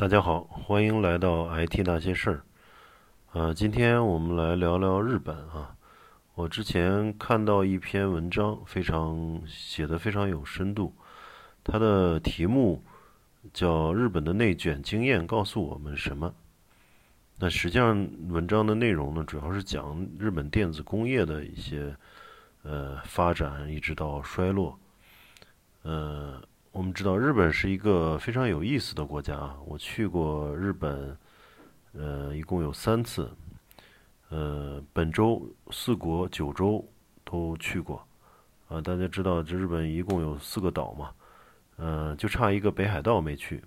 大家好，欢迎来到 IT 那些事儿。呃，今天我们来聊聊日本啊。我之前看到一篇文章，非常写的非常有深度。它的题目叫《日本的内卷经验告诉我们什么》。那实际上，文章的内容呢，主要是讲日本电子工业的一些呃发展，一直到衰落。呃。我们知道日本是一个非常有意思的国家啊！我去过日本，呃，一共有三次，呃，本州、四国、九州都去过。啊，大家知道这日本一共有四个岛嘛，呃，就差一个北海道没去。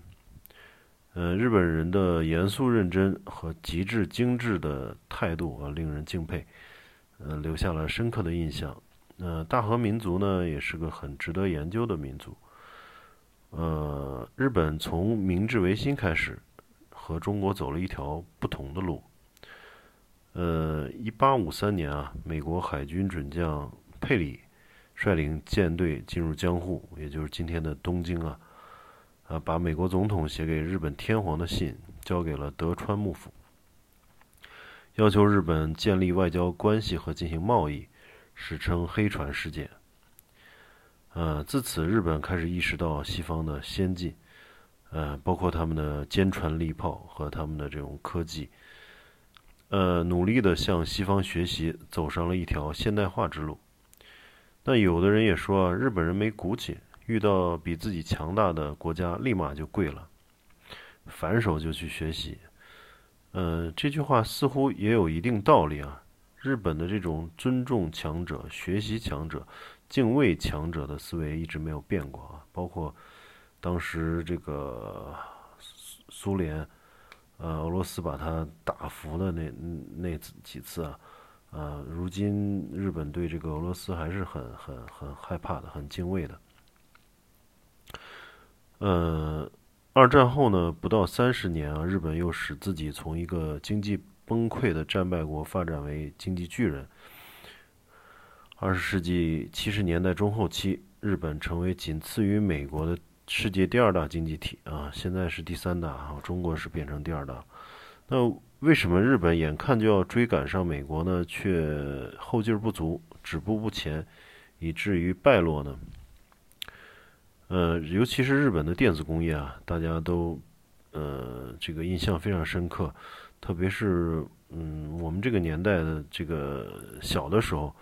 呃，日本人的严肃认真和极致精致的态度啊，令人敬佩，呃，留下了深刻的印象。呃，大和民族呢，也是个很值得研究的民族。呃，日本从明治维新开始，和中国走了一条不同的路。呃，一八五三年啊，美国海军准将佩里率领舰队进入江户，也就是今天的东京啊，啊，把美国总统写给日本天皇的信交给了德川幕府，要求日本建立外交关系和进行贸易，史称黑船事件。呃，自此日本开始意识到西方的先进，呃，包括他们的坚船利炮和他们的这种科技，呃，努力的向西方学习，走上了一条现代化之路。那有的人也说，日本人没骨气，遇到比自己强大的国家，立马就跪了，反手就去学习。呃，这句话似乎也有一定道理啊。日本的这种尊重强者、学习强者。敬畏强者的思维一直没有变过啊，包括当时这个苏苏联，呃，俄罗斯把他打服的那那几次啊，呃，如今日本对这个俄罗斯还是很很很害怕的，很敬畏的。呃，二战后呢，不到三十年啊，日本又使自己从一个经济崩溃的战败国发展为经济巨人。二十世纪七十年代中后期，日本成为仅次于美国的世界第二大经济体啊，现在是第三大啊，中国是变成第二大。那为什么日本眼看就要追赶上美国呢，却后劲不足，止步不前，以至于败落呢？呃，尤其是日本的电子工业啊，大家都呃这个印象非常深刻，特别是嗯我们这个年代的这个小的时候。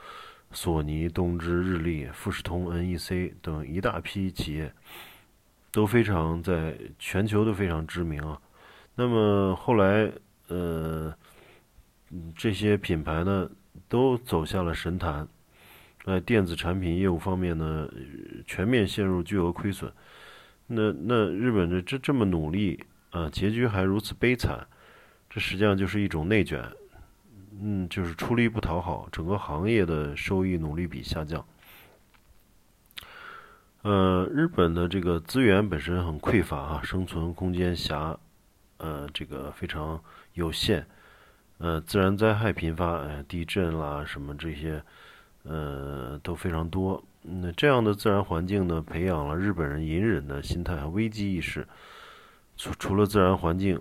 索尼、东芝、日立、富士通、NEC 等一大批企业都非常在全球都非常知名啊。那么后来，呃，这些品牌呢都走下了神坛，在电子产品业务方面呢全面陷入巨额亏损。那那日本的这这么努力啊，结局还如此悲惨，这实际上就是一种内卷。嗯，就是出力不讨好，整个行业的收益努力比下降。呃，日本的这个资源本身很匮乏啊，生存空间狭，呃，这个非常有限。呃，自然灾害频发，哎，地震啦什么这些，呃，都非常多。那这样的自然环境呢，培养了日本人隐忍的心态和危机意识。除除了自然环境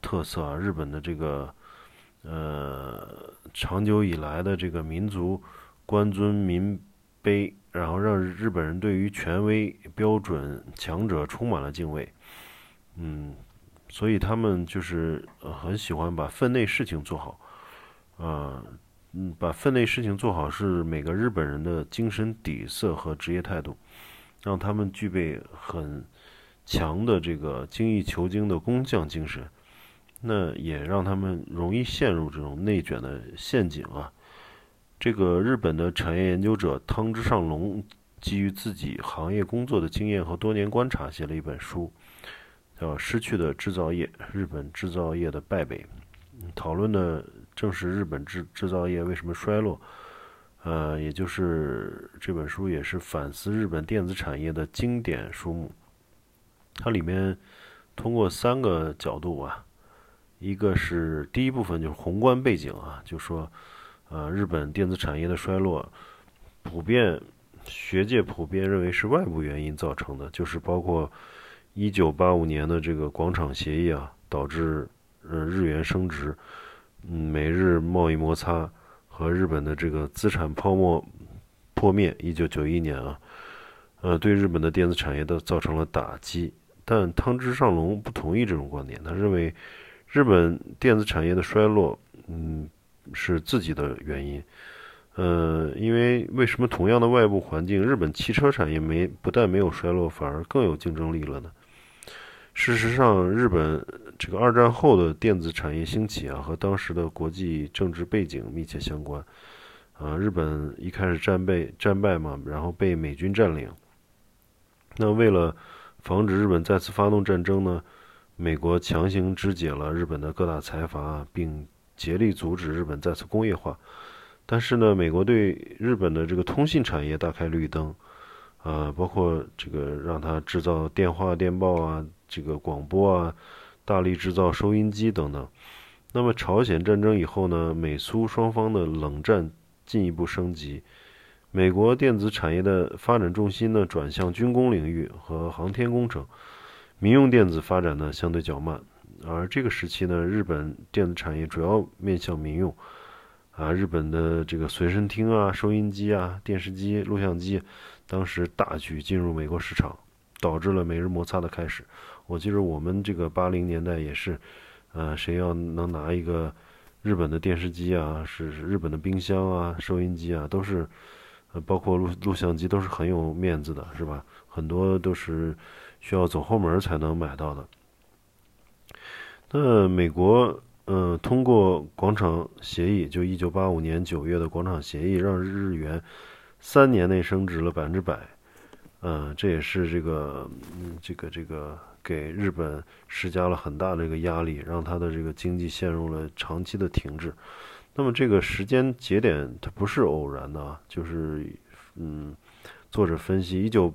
特色啊，日本的这个。呃，长久以来的这个民族官尊民卑，然后让日本人对于权威、标准、强者充满了敬畏。嗯，所以他们就是很喜欢把分内事情做好。啊，嗯，把分内事情做好是每个日本人的精神底色和职业态度，让他们具备很强的这个精益求精的工匠精神。那也让他们容易陷入这种内卷的陷阱啊！这个日本的产业研究者汤之上隆基于自己行业工作的经验和多年观察，写了一本书，叫《失去的制造业：日本制造业的败北》，讨论的正是日本制制造业为什么衰落。呃，也就是这本书也是反思日本电子产业的经典书目。它里面通过三个角度啊。一个是第一部分就是宏观背景啊，就说，呃，日本电子产业的衰落，普遍学界普遍认为是外部原因造成的，就是包括一九八五年的这个广场协议啊，导致呃日元升值，嗯，美日贸易摩擦和日本的这个资产泡沫破灭，一九九一年啊，呃，对日本的电子产业都造成了打击。但汤之上龙不同意这种观点，他认为日本电子产业的衰落，嗯，是自己的原因。呃，因为为什么同样的外部环境，日本汽车产业没不但没有衰落，反而更有竞争力了呢？事实上，日本这个二战后的电子产业兴起啊，和当时的国际政治背景密切相关。啊，日本一开始战败战败嘛，然后被美军占领。那为了防止日本再次发动战争呢，美国强行肢解了日本的各大财阀，并竭力阻止日本再次工业化。但是呢，美国对日本的这个通信产业大开绿灯，啊，包括这个让它制造电话、电报啊，这个广播啊，大力制造收音机等等。那么朝鲜战争以后呢，美苏双方的冷战进一步升级，美国电子产业的发展重心呢转向军工领域和航天工程，民用电子发展呢相对较慢。而这个时期呢，日本电子产业主要面向民用。啊，日本的这个随身听啊、收音机啊、电视机、录像机，当时大举进入美国市场，导致了美日摩擦的开始。我记得我们这个八零年代也是，呃，谁要能拿一个日本的电视机啊，是日本的冰箱啊、收音机啊，都是，呃，包括录录像机都是很有面子的，是吧？很多都是需要走后门才能买到的。那美国。嗯，通过广场协议，就一九八五年九月的广场协议，让日元三年内升值了百分之百。嗯，这也是这个，这个这个给日本施加了很大的一个压力，让它的这个经济陷入了长期的停滞。那么这个时间节点它不是偶然的啊，就是嗯，作者分析，一九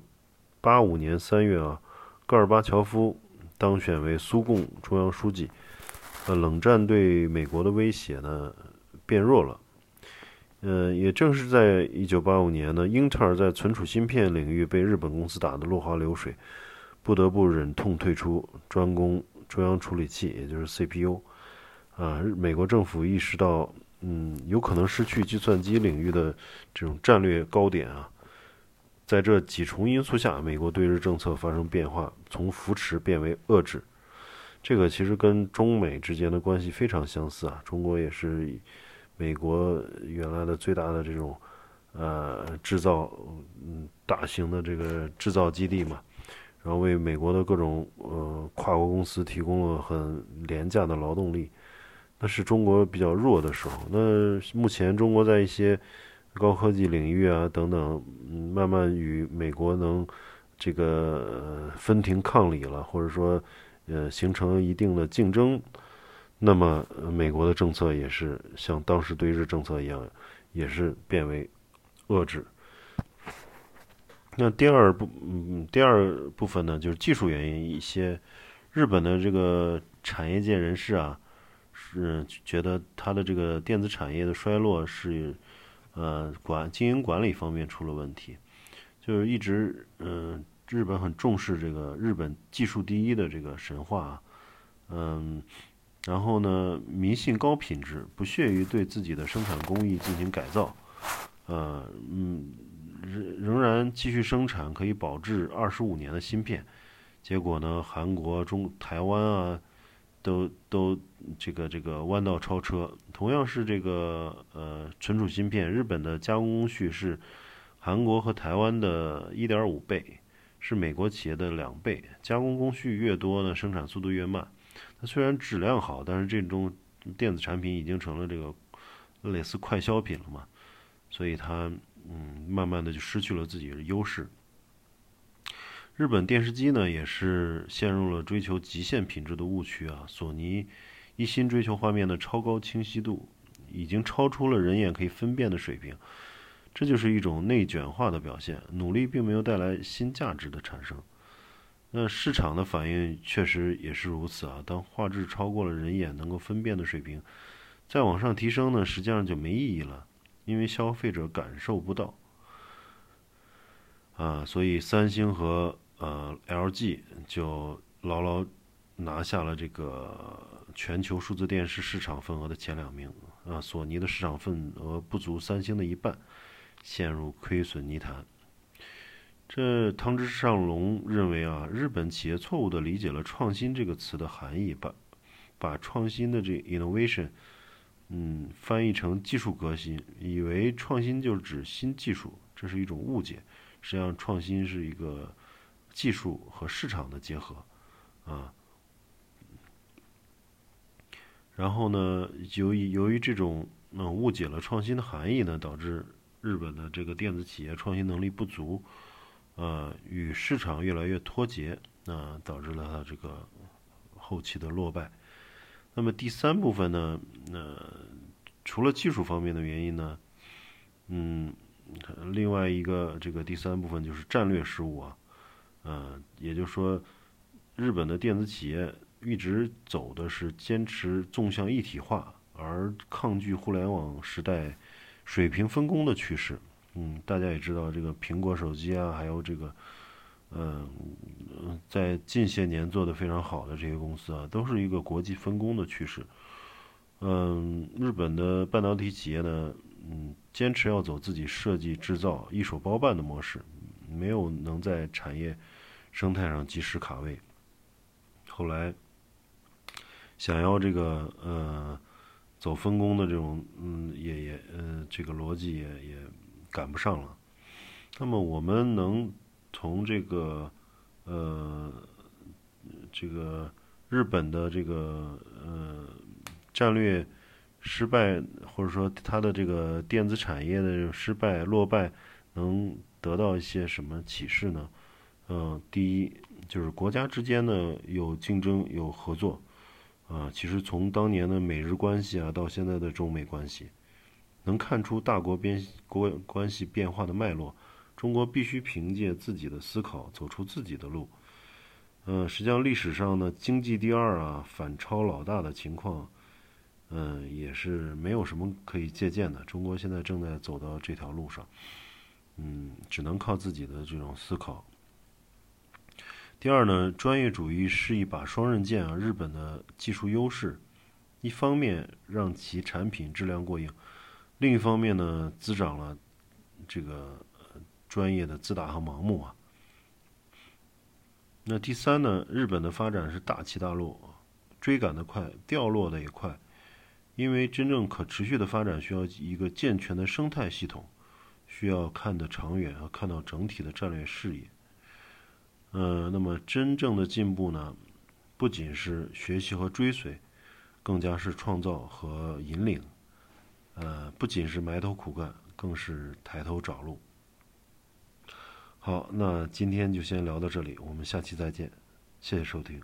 八五年三月啊，戈尔巴乔夫当选为苏共中央书记。呃，冷战对美国的威胁呢变弱了。呃，也正是在一九八五年呢，英特尔在存储芯片领域被日本公司打得落花流水，不得不忍痛退出，专攻中央处理器，也就是 CPU。啊，美国政府意识到，嗯，有可能失去计算机领域的这种战略高点啊。在这几重因素下，美国对日政策发生变化，从扶持变为遏制。这个其实跟中美之间的关系非常相似啊，中国也是美国原来的最大的这种呃制造嗯大型的这个制造基地嘛，然后为美国的各种呃跨国公司提供了很廉价的劳动力，那是中国比较弱的时候。那目前中国在一些高科技领域啊等等，慢慢与美国能这个分庭抗礼了，或者说。呃，形成一定的竞争，那么美国的政策也是像当时对日政策一样，也是变为遏制。那第二部，嗯，第二部分呢，就是技术原因，一些日本的这个产业界人士啊，是觉得它的这个电子产业的衰落是，呃，管经营管理方面出了问题，就是一直，嗯。日本很重视这个日本技术第一的这个神话，嗯，然后呢，迷信高品质，不屑于对自己的生产工艺进行改造，呃，嗯，仍仍然继续生产可以保质二十五年的芯片，结果呢，韩国、中台湾啊，都都这个这个弯道超车。同样是这个呃存储芯片，日本的加工工序是韩国和台湾的一点五倍。是美国企业的两倍，加工工序越多呢，生产速度越慢。它虽然质量好，但是这种电子产品已经成了这个类似快消品了嘛，所以它嗯，慢慢的就失去了自己的优势。日本电视机呢，也是陷入了追求极限品质的误区啊。索尼一心追求画面的超高清晰度，已经超出了人眼可以分辨的水平。这就是一种内卷化的表现，努力并没有带来新价值的产生。那市场的反应确实也是如此啊。当画质超过了人眼能够分辨的水平，再往上提升呢，实际上就没意义了，因为消费者感受不到。啊，所以三星和呃 LG 就牢牢拿下了这个全球数字电视市场份额的前两名啊，索尼的市场份额不足三星的一半，陷入亏损泥潭。这汤之上龙认为啊，日本企业错误地理解了“创新”这个词的含义，把把创新的这 innovation，嗯，翻译成技术革新，以为创新就是指新技术，这是一种误解。实际上，创新是一个技术和市场的结合啊。然后呢，由于由于这种嗯误解了创新的含义呢，导致日本的这个电子企业创新能力不足。呃，与市场越来越脱节，那导致了它这个后期的落败。那么第三部分呢，呃，除了技术方面的原因呢，嗯，另外一个这个第三部分就是战略失误啊，呃，也就是说，日本的电子企业一直走的是坚持纵向一体化，而抗拒互联网时代水平分工的趋势。嗯，大家也知道，这个苹果手机啊，还有这个，嗯，在近些年做的非常好的这些公司啊，都是一个国际分工的趋势。嗯，日本的半导体企业呢，嗯，坚持要走自己设计制造、一手包办的模式，没有能在产业生态上及时卡位。后来想要这个呃走分工的这种，嗯，也也呃这个逻辑也也。赶不上了，那么我们能从这个呃这个日本的这个呃战略失败，或者说它的这个电子产业的失败落败，能得到一些什么启示呢？嗯，第一就是国家之间呢有竞争有合作啊，其实从当年的美日关系啊，到现在的中美关系。能看出大国边国关系变化的脉络，中国必须凭借自己的思考走出自己的路。嗯，实际上历史上呢，经济第二啊，反超老大的情况，嗯，也是没有什么可以借鉴的。中国现在正在走到这条路上，嗯，只能靠自己的这种思考。第二呢，专业主义是一把双刃剑啊。日本的技术优势，一方面让其产品质量过硬。另一方面呢，滋长了这个专业的自大和盲目啊。那第三呢，日本的发展是大起大落，追赶的快，掉落的也快。因为真正可持续的发展需要一个健全的生态系统，需要看得长远和看到整体的战略视野。呃，那么真正的进步呢，不仅是学习和追随，更加是创造和引领。呃，不仅是埋头苦干，更是抬头找路。好，那今天就先聊到这里，我们下期再见，谢谢收听。